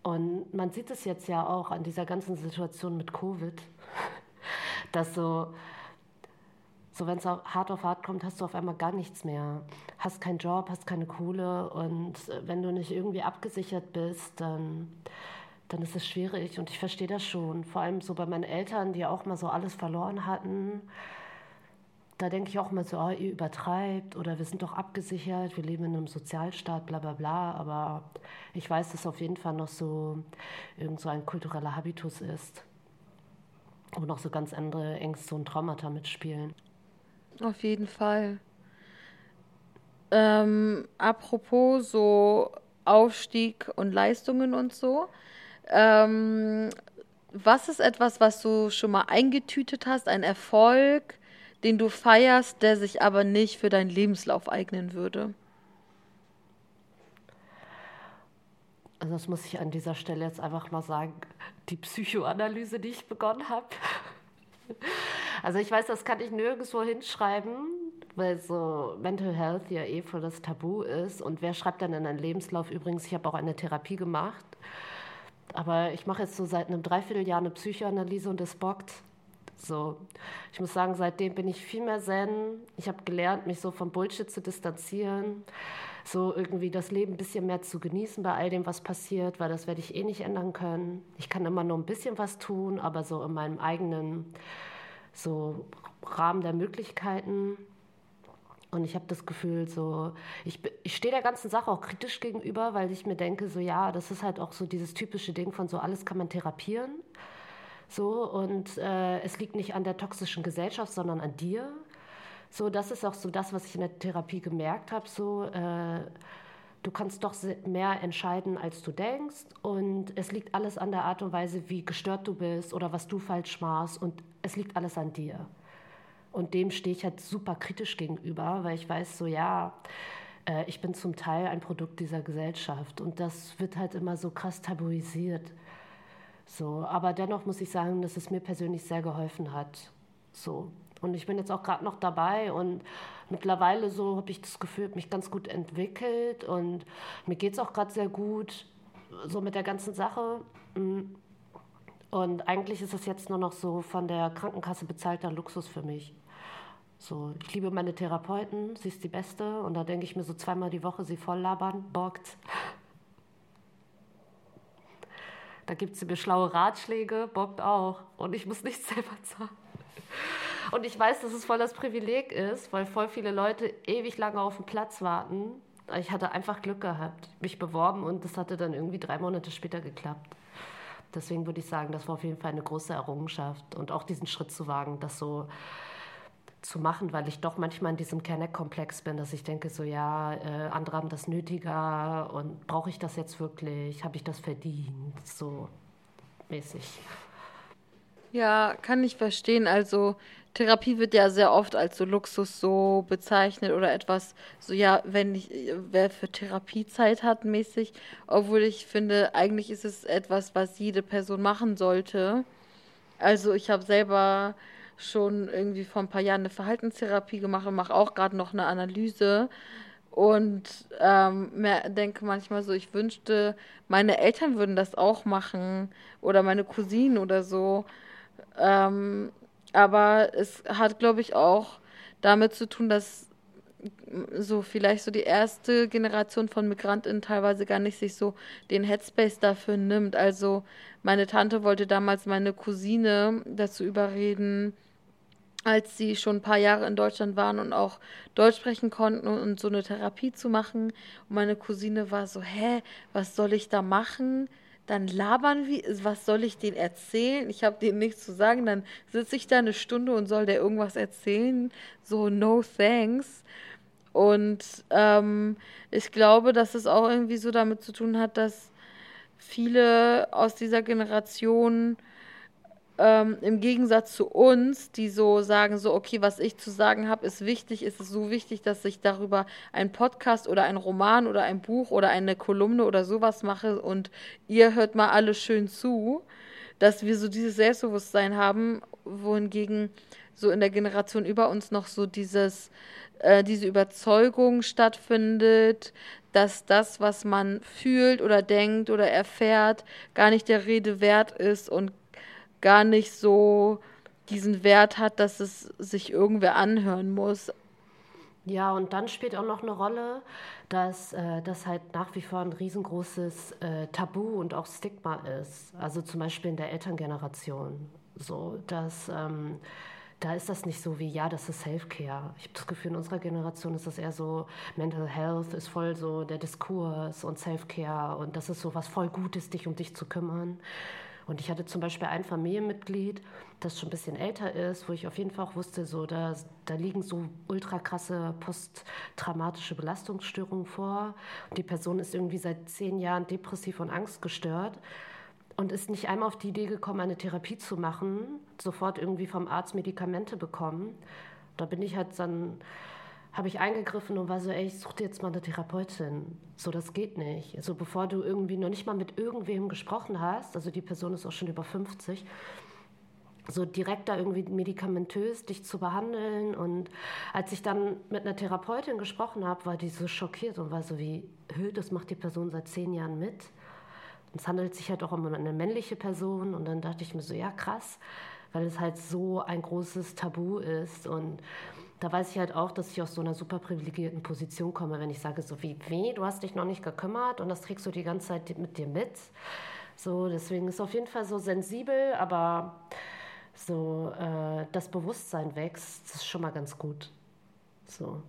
Und man sieht es jetzt ja auch an dieser ganzen Situation mit Covid, dass so so, wenn es hart auf hart kommt, hast du auf einmal gar nichts mehr. Hast keinen Job, hast keine Kohle und äh, wenn du nicht irgendwie abgesichert bist, dann, dann ist es schwierig und ich verstehe das schon. Vor allem so bei meinen Eltern, die auch mal so alles verloren hatten. Da denke ich auch mal so, oh, ihr übertreibt oder wir sind doch abgesichert, wir leben in einem Sozialstaat, bla bla bla. Aber ich weiß, dass auf jeden Fall noch so irgend so ein kultureller Habitus ist wo noch so ganz andere Ängste und Traumata mitspielen. Auf jeden Fall. Ähm, apropos so Aufstieg und Leistungen und so. Ähm, was ist etwas, was du schon mal eingetütet hast, ein Erfolg, den du feierst, der sich aber nicht für deinen Lebenslauf eignen würde? Also das muss ich an dieser Stelle jetzt einfach mal sagen, die Psychoanalyse, die ich begonnen habe. Also ich weiß, das kann ich nirgendwo hinschreiben, weil so Mental Health ja eh voll das Tabu ist. Und wer schreibt dann in einen Lebenslauf? Übrigens, ich habe auch eine Therapie gemacht. Aber ich mache jetzt so seit einem Dreivierteljahr eine Psychoanalyse und das bockt. So, ich muss sagen, seitdem bin ich viel mehr zen. Ich habe gelernt, mich so vom Bullshit zu distanzieren, so irgendwie das Leben ein bisschen mehr zu genießen bei all dem, was passiert, weil das werde ich eh nicht ändern können. Ich kann immer nur ein bisschen was tun, aber so in meinem eigenen so Rahmen der Möglichkeiten. Und ich habe das Gefühl, so, ich, ich stehe der ganzen Sache auch kritisch gegenüber, weil ich mir denke, so, ja, das ist halt auch so dieses typische Ding von so, alles kann man therapieren. So, und äh, es liegt nicht an der toxischen Gesellschaft, sondern an dir. So, das ist auch so das, was ich in der Therapie gemerkt habe. So, äh, du kannst doch mehr entscheiden, als du denkst. Und es liegt alles an der Art und Weise, wie gestört du bist oder was du falsch machst. Und es liegt alles an dir. Und dem stehe ich halt super kritisch gegenüber, weil ich weiß, so ja, äh, ich bin zum Teil ein Produkt dieser Gesellschaft. Und das wird halt immer so krass tabuisiert. So, aber dennoch muss ich sagen, dass es mir persönlich sehr geholfen hat. So. Und ich bin jetzt auch gerade noch dabei und mittlerweile so habe ich das Gefühl, mich ganz gut entwickelt und mir geht es auch gerade sehr gut, so mit der ganzen Sache. Mm. Und eigentlich ist es jetzt nur noch so von der Krankenkasse bezahlter Luxus für mich. So, ich liebe meine Therapeuten, sie ist die Beste und da denke ich mir so zweimal die Woche, sie voll labern, bockt. Da gibt sie mir schlaue Ratschläge, bockt auch. Und ich muss nichts selber zahlen. Und ich weiß, dass es voll das Privileg ist, weil voll viele Leute ewig lange auf den Platz warten. Ich hatte einfach Glück gehabt, mich beworben und das hatte dann irgendwie drei Monate später geklappt. Deswegen würde ich sagen, das war auf jeden Fall eine große Errungenschaft und auch diesen Schritt zu wagen, das so zu machen, weil ich doch manchmal in diesem Kenneck-Komplex bin, dass ich denke, so ja, äh, andere haben das nötiger und brauche ich das jetzt wirklich? Habe ich das verdient? So mäßig. Ja, kann ich verstehen. Also Therapie wird ja sehr oft als so Luxus so bezeichnet oder etwas so, ja, wenn ich, wer für Therapie Zeit hat, mäßig. Obwohl ich finde, eigentlich ist es etwas, was jede Person machen sollte. Also ich habe selber schon irgendwie vor ein paar Jahren eine Verhaltenstherapie gemacht und mache auch gerade noch eine Analyse. Und ähm, denke manchmal so, ich wünschte, meine Eltern würden das auch machen oder meine Cousinen oder so. Ähm, aber es hat, glaube ich, auch damit zu tun, dass so vielleicht so die erste Generation von MigrantInnen teilweise gar nicht sich so den Headspace dafür nimmt. Also meine Tante wollte damals meine Cousine dazu überreden, als sie schon ein paar Jahre in Deutschland waren und auch Deutsch sprechen konnten und so eine Therapie zu machen. Und meine Cousine war so, hä, was soll ich da machen? Dann labern wir, was soll ich denen erzählen? Ich habe denen nichts zu sagen. Dann sitze ich da eine Stunde und soll der irgendwas erzählen. So, no thanks. Und ähm, ich glaube, dass es auch irgendwie so damit zu tun hat, dass viele aus dieser Generation ähm, im Gegensatz zu uns, die so sagen, so, okay, was ich zu sagen habe, ist wichtig, ist es so wichtig, dass ich darüber einen Podcast oder einen Roman oder ein Buch oder eine Kolumne oder sowas mache und ihr hört mal alle schön zu, dass wir so dieses Selbstbewusstsein haben, wohingegen so in der Generation über uns noch so dieses, äh, diese Überzeugung stattfindet, dass das, was man fühlt oder denkt oder erfährt, gar nicht der Rede wert ist und gar nicht so diesen Wert hat, dass es sich irgendwer anhören muss. Ja, und dann spielt auch noch eine Rolle, dass äh, das halt nach wie vor ein riesengroßes äh, Tabu und auch Stigma ist. Also zum Beispiel in der Elterngeneration. So, dass ähm, da ist das nicht so wie, ja, das ist Self-Care. Ich habe das Gefühl, in unserer Generation ist das eher so, Mental Health ist voll so der Diskurs und Self-Care und das ist so was voll Gutes, dich um dich zu kümmern. Und ich hatte zum Beispiel ein Familienmitglied, das schon ein bisschen älter ist, wo ich auf jeden Fall auch wusste, so, da, da liegen so ultra krasse posttraumatische Belastungsstörungen vor. Und die Person ist irgendwie seit zehn Jahren depressiv und angstgestört und ist nicht einmal auf die Idee gekommen, eine Therapie zu machen, sofort irgendwie vom Arzt Medikamente bekommen. Da bin ich halt dann habe ich eingegriffen und war so, ey, ich suche dir jetzt mal eine Therapeutin. So, das geht nicht. Also bevor du irgendwie noch nicht mal mit irgendwem gesprochen hast, also die Person ist auch schon über 50, so direkt da irgendwie medikamentös dich zu behandeln. Und als ich dann mit einer Therapeutin gesprochen habe, war die so schockiert und war so wie, Hö, das macht die Person seit zehn Jahren mit. Und es handelt sich halt auch um eine männliche Person. Und dann dachte ich mir so, ja krass, weil es halt so ein großes Tabu ist. Und da weiß ich halt auch, dass ich aus so einer super privilegierten Position komme, wenn ich sage, so wie, wie, du hast dich noch nicht gekümmert und das trägst du die ganze Zeit mit dir mit. So, deswegen ist auf jeden Fall so sensibel, aber so äh, das Bewusstsein wächst, das ist schon mal ganz gut. So.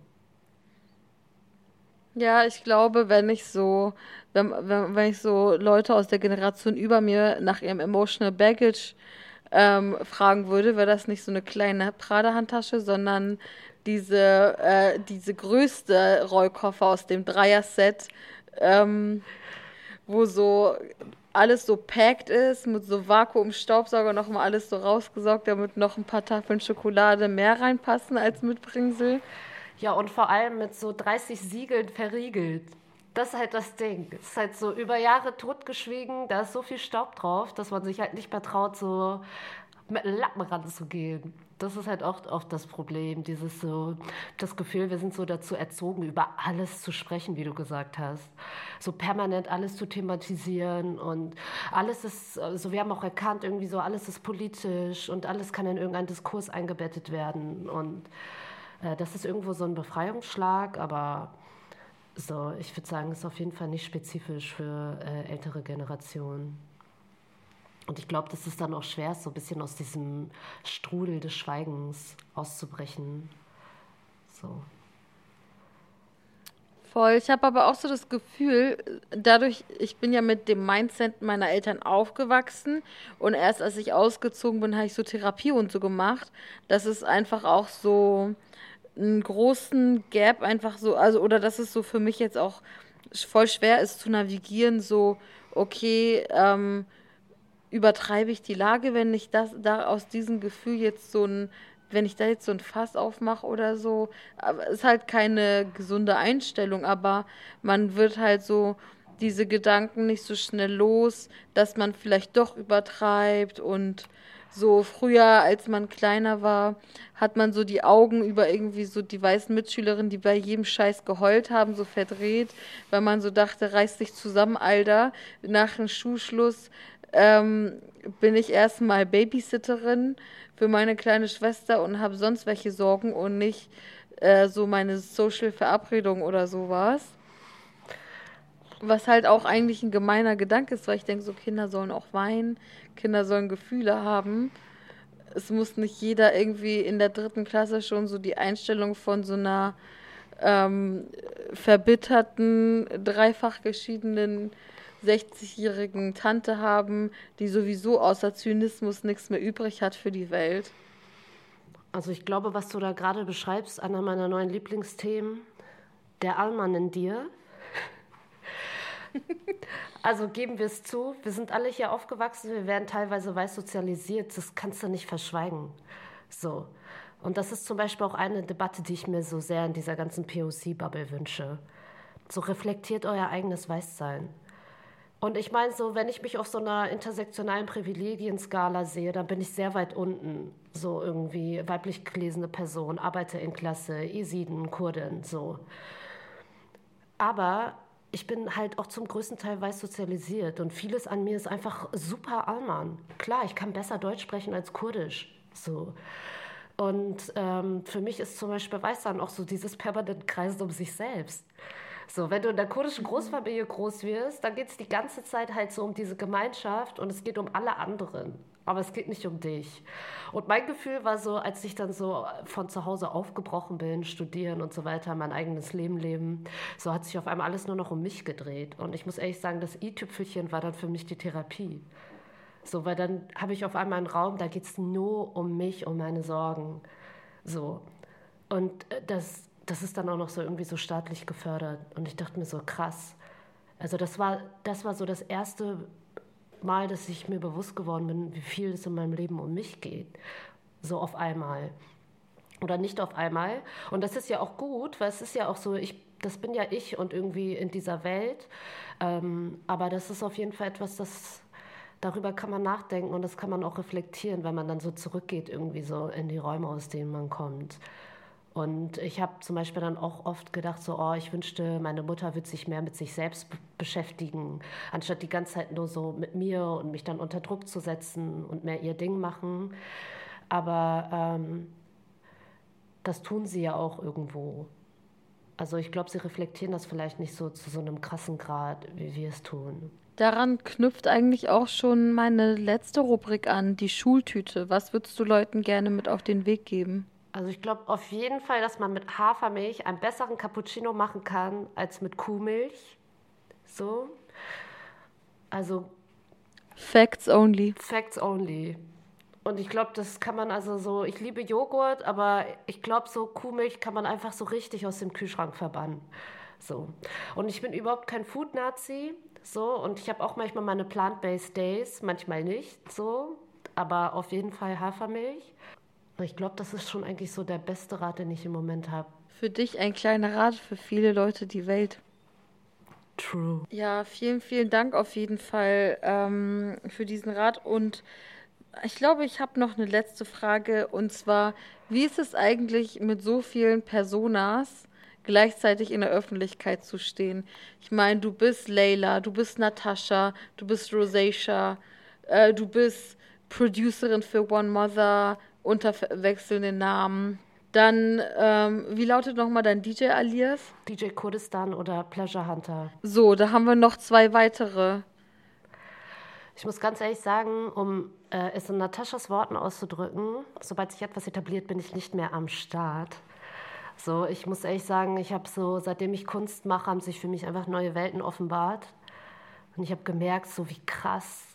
Ja, ich glaube, wenn ich so, wenn, wenn, wenn ich so Leute aus der Generation über mir nach ihrem Emotional Baggage ähm, fragen würde, wäre das nicht so eine kleine Prada-Handtasche, sondern diese, äh, diese größte Rollkoffer aus dem Dreier-Set ähm, wo so alles so packed ist, mit so Vakuumstaubsauger nochmal alles so rausgesaugt, damit noch ein paar Tafeln Schokolade mehr reinpassen als Mitbringsel. Ja, und vor allem mit so 30 Siegeln verriegelt. Das ist halt das Ding. Es ist halt so über Jahre totgeschwiegen, da ist so viel Staub drauf, dass man sich halt nicht mehr traut, so mit Lappen ranzugehen. Das ist halt oft, oft das Problem, dieses so, das Gefühl, wir sind so dazu erzogen, über alles zu sprechen, wie du gesagt hast. So permanent alles zu thematisieren und alles ist, also wir haben auch erkannt, irgendwie so alles ist politisch und alles kann in irgendeinen Diskurs eingebettet werden und äh, das ist irgendwo so ein Befreiungsschlag, aber so, ich würde sagen, ist auf jeden Fall nicht spezifisch für äh, ältere Generationen. Und ich glaube, dass es dann auch schwer ist, so ein bisschen aus diesem Strudel des Schweigens auszubrechen. So. Voll. Ich habe aber auch so das Gefühl, dadurch, ich bin ja mit dem Mindset meiner Eltern aufgewachsen und erst als ich ausgezogen bin, habe ich so Therapie und so gemacht, dass es einfach auch so einen großen Gap einfach so, also, oder dass es so für mich jetzt auch voll schwer ist zu navigieren, so, okay, ähm, übertreibe ich die Lage, wenn ich das da aus diesem Gefühl jetzt so ein, wenn ich da jetzt so ein Fass aufmache oder so, aber ist halt keine gesunde Einstellung, aber man wird halt so diese Gedanken nicht so schnell los, dass man vielleicht doch übertreibt und so früher, als man kleiner war, hat man so die Augen über irgendwie so die weißen Mitschülerinnen, die bei jedem Scheiß geheult haben, so verdreht, weil man so dachte, reiß dich zusammen, Alter. Nach dem Schulschluss ähm, bin ich erstmal Babysitterin für meine kleine Schwester und habe sonst welche Sorgen und nicht äh, so meine Social Verabredung oder sowas. Was halt auch eigentlich ein gemeiner Gedanke ist, weil ich denke, so Kinder sollen auch weinen, Kinder sollen Gefühle haben. Es muss nicht jeder irgendwie in der dritten Klasse schon so die Einstellung von so einer ähm, verbitterten, dreifach geschiedenen 60-jährigen Tante haben, die sowieso außer Zynismus nichts mehr übrig hat für die Welt. Also ich glaube, was du da gerade beschreibst, einer meiner neuen Lieblingsthemen, der Allmann in dir. Also geben wir es zu, wir sind alle hier aufgewachsen, wir werden teilweise weiß sozialisiert, das kannst du nicht verschweigen. So. Und das ist zum Beispiel auch eine Debatte, die ich mir so sehr in dieser ganzen POC-Bubble wünsche. So reflektiert euer eigenes Weißsein. Und ich meine so, wenn ich mich auf so einer intersektionalen Privilegienskala sehe, dann bin ich sehr weit unten. So irgendwie weiblich gelesene Person, Arbeiterinnenklasse, Isiden, Kurdin, so. Aber ich bin halt auch zum größten Teil weiß sozialisiert und vieles an mir ist einfach super Alman. Klar, ich kann besser Deutsch sprechen als Kurdisch, so. Und ähm, für mich ist zum Beispiel Weiß dann auch so dieses permanent Kreisen um sich selbst. So, wenn du in der kurdischen Großfamilie groß wirst, dann geht es die ganze Zeit halt so um diese Gemeinschaft und es geht um alle anderen. Aber es geht nicht um dich. Und mein Gefühl war so, als ich dann so von zu Hause aufgebrochen bin, studieren und so weiter, mein eigenes Leben leben, so hat sich auf einmal alles nur noch um mich gedreht. Und ich muss ehrlich sagen, das i-Tüpfelchen war dann für mich die Therapie. So, weil dann habe ich auf einmal einen Raum, da geht es nur um mich, um meine Sorgen. So. Und äh, das, das ist dann auch noch so irgendwie so staatlich gefördert. Und ich dachte mir so, krass. Also das war, das war so das erste Mal, dass ich mir bewusst geworden bin, wie viel es in meinem Leben um mich geht. So auf einmal. Oder nicht auf einmal. Und das ist ja auch gut, weil es ist ja auch so, ich, das bin ja ich und irgendwie in dieser Welt. Ähm, aber das ist auf jeden Fall etwas, das darüber kann man nachdenken und das kann man auch reflektieren, wenn man dann so zurückgeht, irgendwie so in die Räume, aus denen man kommt. Und ich habe zum Beispiel dann auch oft gedacht, so, oh, ich wünschte, meine Mutter würde sich mehr mit sich selbst beschäftigen, anstatt die ganze Zeit nur so mit mir und mich dann unter Druck zu setzen und mehr ihr Ding machen. Aber ähm, das tun sie ja auch irgendwo. Also ich glaube, sie reflektieren das vielleicht nicht so zu so einem krassen Grad, wie wir es tun. Daran knüpft eigentlich auch schon meine letzte Rubrik an, die Schultüte. Was würdest du Leuten gerne mit auf den Weg geben? Also ich glaube auf jeden Fall, dass man mit Hafermilch einen besseren Cappuccino machen kann als mit Kuhmilch. So. Also. Facts only. Facts only. Und ich glaube, das kann man also so, ich liebe Joghurt, aber ich glaube, so Kuhmilch kann man einfach so richtig aus dem Kühlschrank verbannen. So. Und ich bin überhaupt kein Food-Nazi. So, und ich habe auch manchmal meine Plant-Based Days, manchmal nicht, so, aber auf jeden Fall Hafermilch. Ich glaube, das ist schon eigentlich so der beste Rat, den ich im Moment habe. Für dich ein kleiner Rat, für viele Leute die Welt. True. Ja, vielen, vielen Dank auf jeden Fall ähm, für diesen Rat. Und ich glaube, ich habe noch eine letzte Frage. Und zwar, wie ist es eigentlich mit so vielen Personas gleichzeitig in der Öffentlichkeit zu stehen? Ich meine, du bist Layla, du bist Natascha, du bist Rosacea, äh, du bist Producerin für One Mother unter wechselnden Namen. Dann, ähm, wie lautet nochmal dein DJ-Alias? DJ Kurdistan oder Pleasure Hunter. So, da haben wir noch zwei weitere. Ich muss ganz ehrlich sagen, um äh, es in Nataschas Worten auszudrücken, sobald sich etwas etabliert, bin ich nicht mehr am Start. So, ich muss ehrlich sagen, ich habe so, seitdem ich Kunst mache, haben sich für mich einfach neue Welten offenbart. Und ich habe gemerkt, so wie krass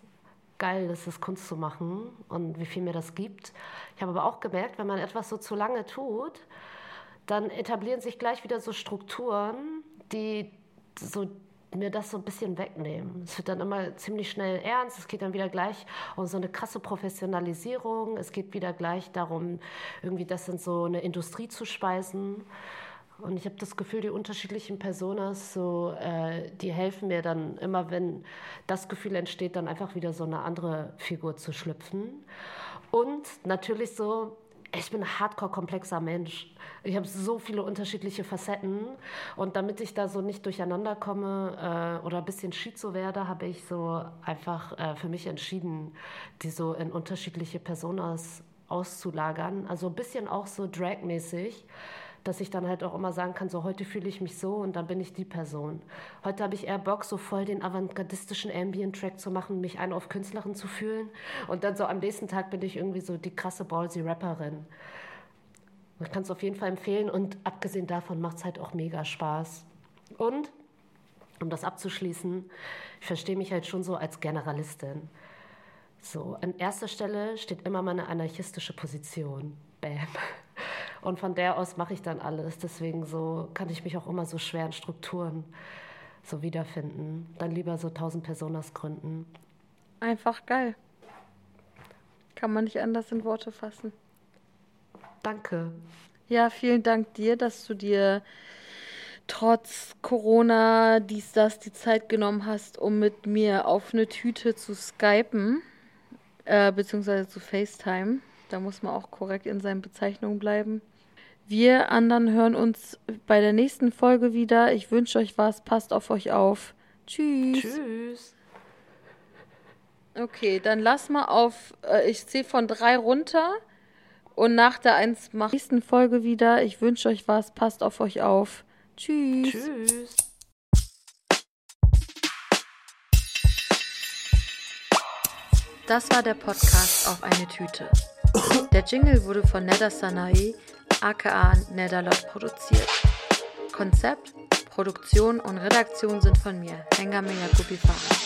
geil ist es, Kunst zu machen und wie viel mir das gibt. Ich habe aber auch gemerkt, wenn man etwas so zu lange tut, dann etablieren sich gleich wieder so Strukturen, die so mir das so ein bisschen wegnehmen. Es wird dann immer ziemlich schnell ernst, es geht dann wieder gleich um so eine krasse Professionalisierung, es geht wieder gleich darum, irgendwie das in so eine Industrie zu speisen. Und ich habe das Gefühl, die unterschiedlichen Personas, so, äh, die helfen mir dann immer, wenn das Gefühl entsteht, dann einfach wieder so eine andere Figur zu schlüpfen. Und natürlich so, ich bin ein hardcore-komplexer Mensch. Ich habe so viele unterschiedliche Facetten. Und damit ich da so nicht durcheinander komme äh, oder ein bisschen schizo werde, habe ich so einfach äh, für mich entschieden, die so in unterschiedliche Personas auszulagern. Also ein bisschen auch so dragmäßig dass ich dann halt auch immer sagen kann, so heute fühle ich mich so und dann bin ich die Person. Heute habe ich eher Bock, so voll den avantgardistischen Ambient-Track zu machen, mich ein auf Künstlerin zu fühlen und dann so am nächsten Tag bin ich irgendwie so die krasse ballsy Rapperin. Ich kann es auf jeden Fall empfehlen und abgesehen davon macht es halt auch mega Spaß. Und, um das abzuschließen, ich verstehe mich halt schon so als Generalistin. So, an erster Stelle steht immer meine anarchistische Position. Bam. Und von der aus mache ich dann alles. Deswegen so kann ich mich auch immer so schwer in Strukturen so wiederfinden. Dann lieber so tausend Personas gründen. Einfach geil. Kann man nicht anders in Worte fassen. Danke. Ja, vielen Dank dir, dass du dir trotz Corona dies, das die Zeit genommen hast, um mit mir auf eine Tüte zu skypen, äh, beziehungsweise zu FaceTime. Da muss man auch korrekt in seinen Bezeichnungen bleiben. Wir anderen hören uns bei der nächsten Folge wieder. Ich wünsche euch was. Passt auf euch auf. Tschüss. Tschüss. Okay, dann lass mal auf. Äh, ich zähle von drei runter. Und nach der eins macht nächsten Folge wieder. Ich wünsche euch was. Passt auf euch auf. Tschüss. Tschüss. Das war der Podcast auf eine Tüte. Der Jingle wurde von Neda Sanae aka Nedalot produziert. Konzept, Produktion und Redaktion sind von mir, Hengame Yakubi Farah.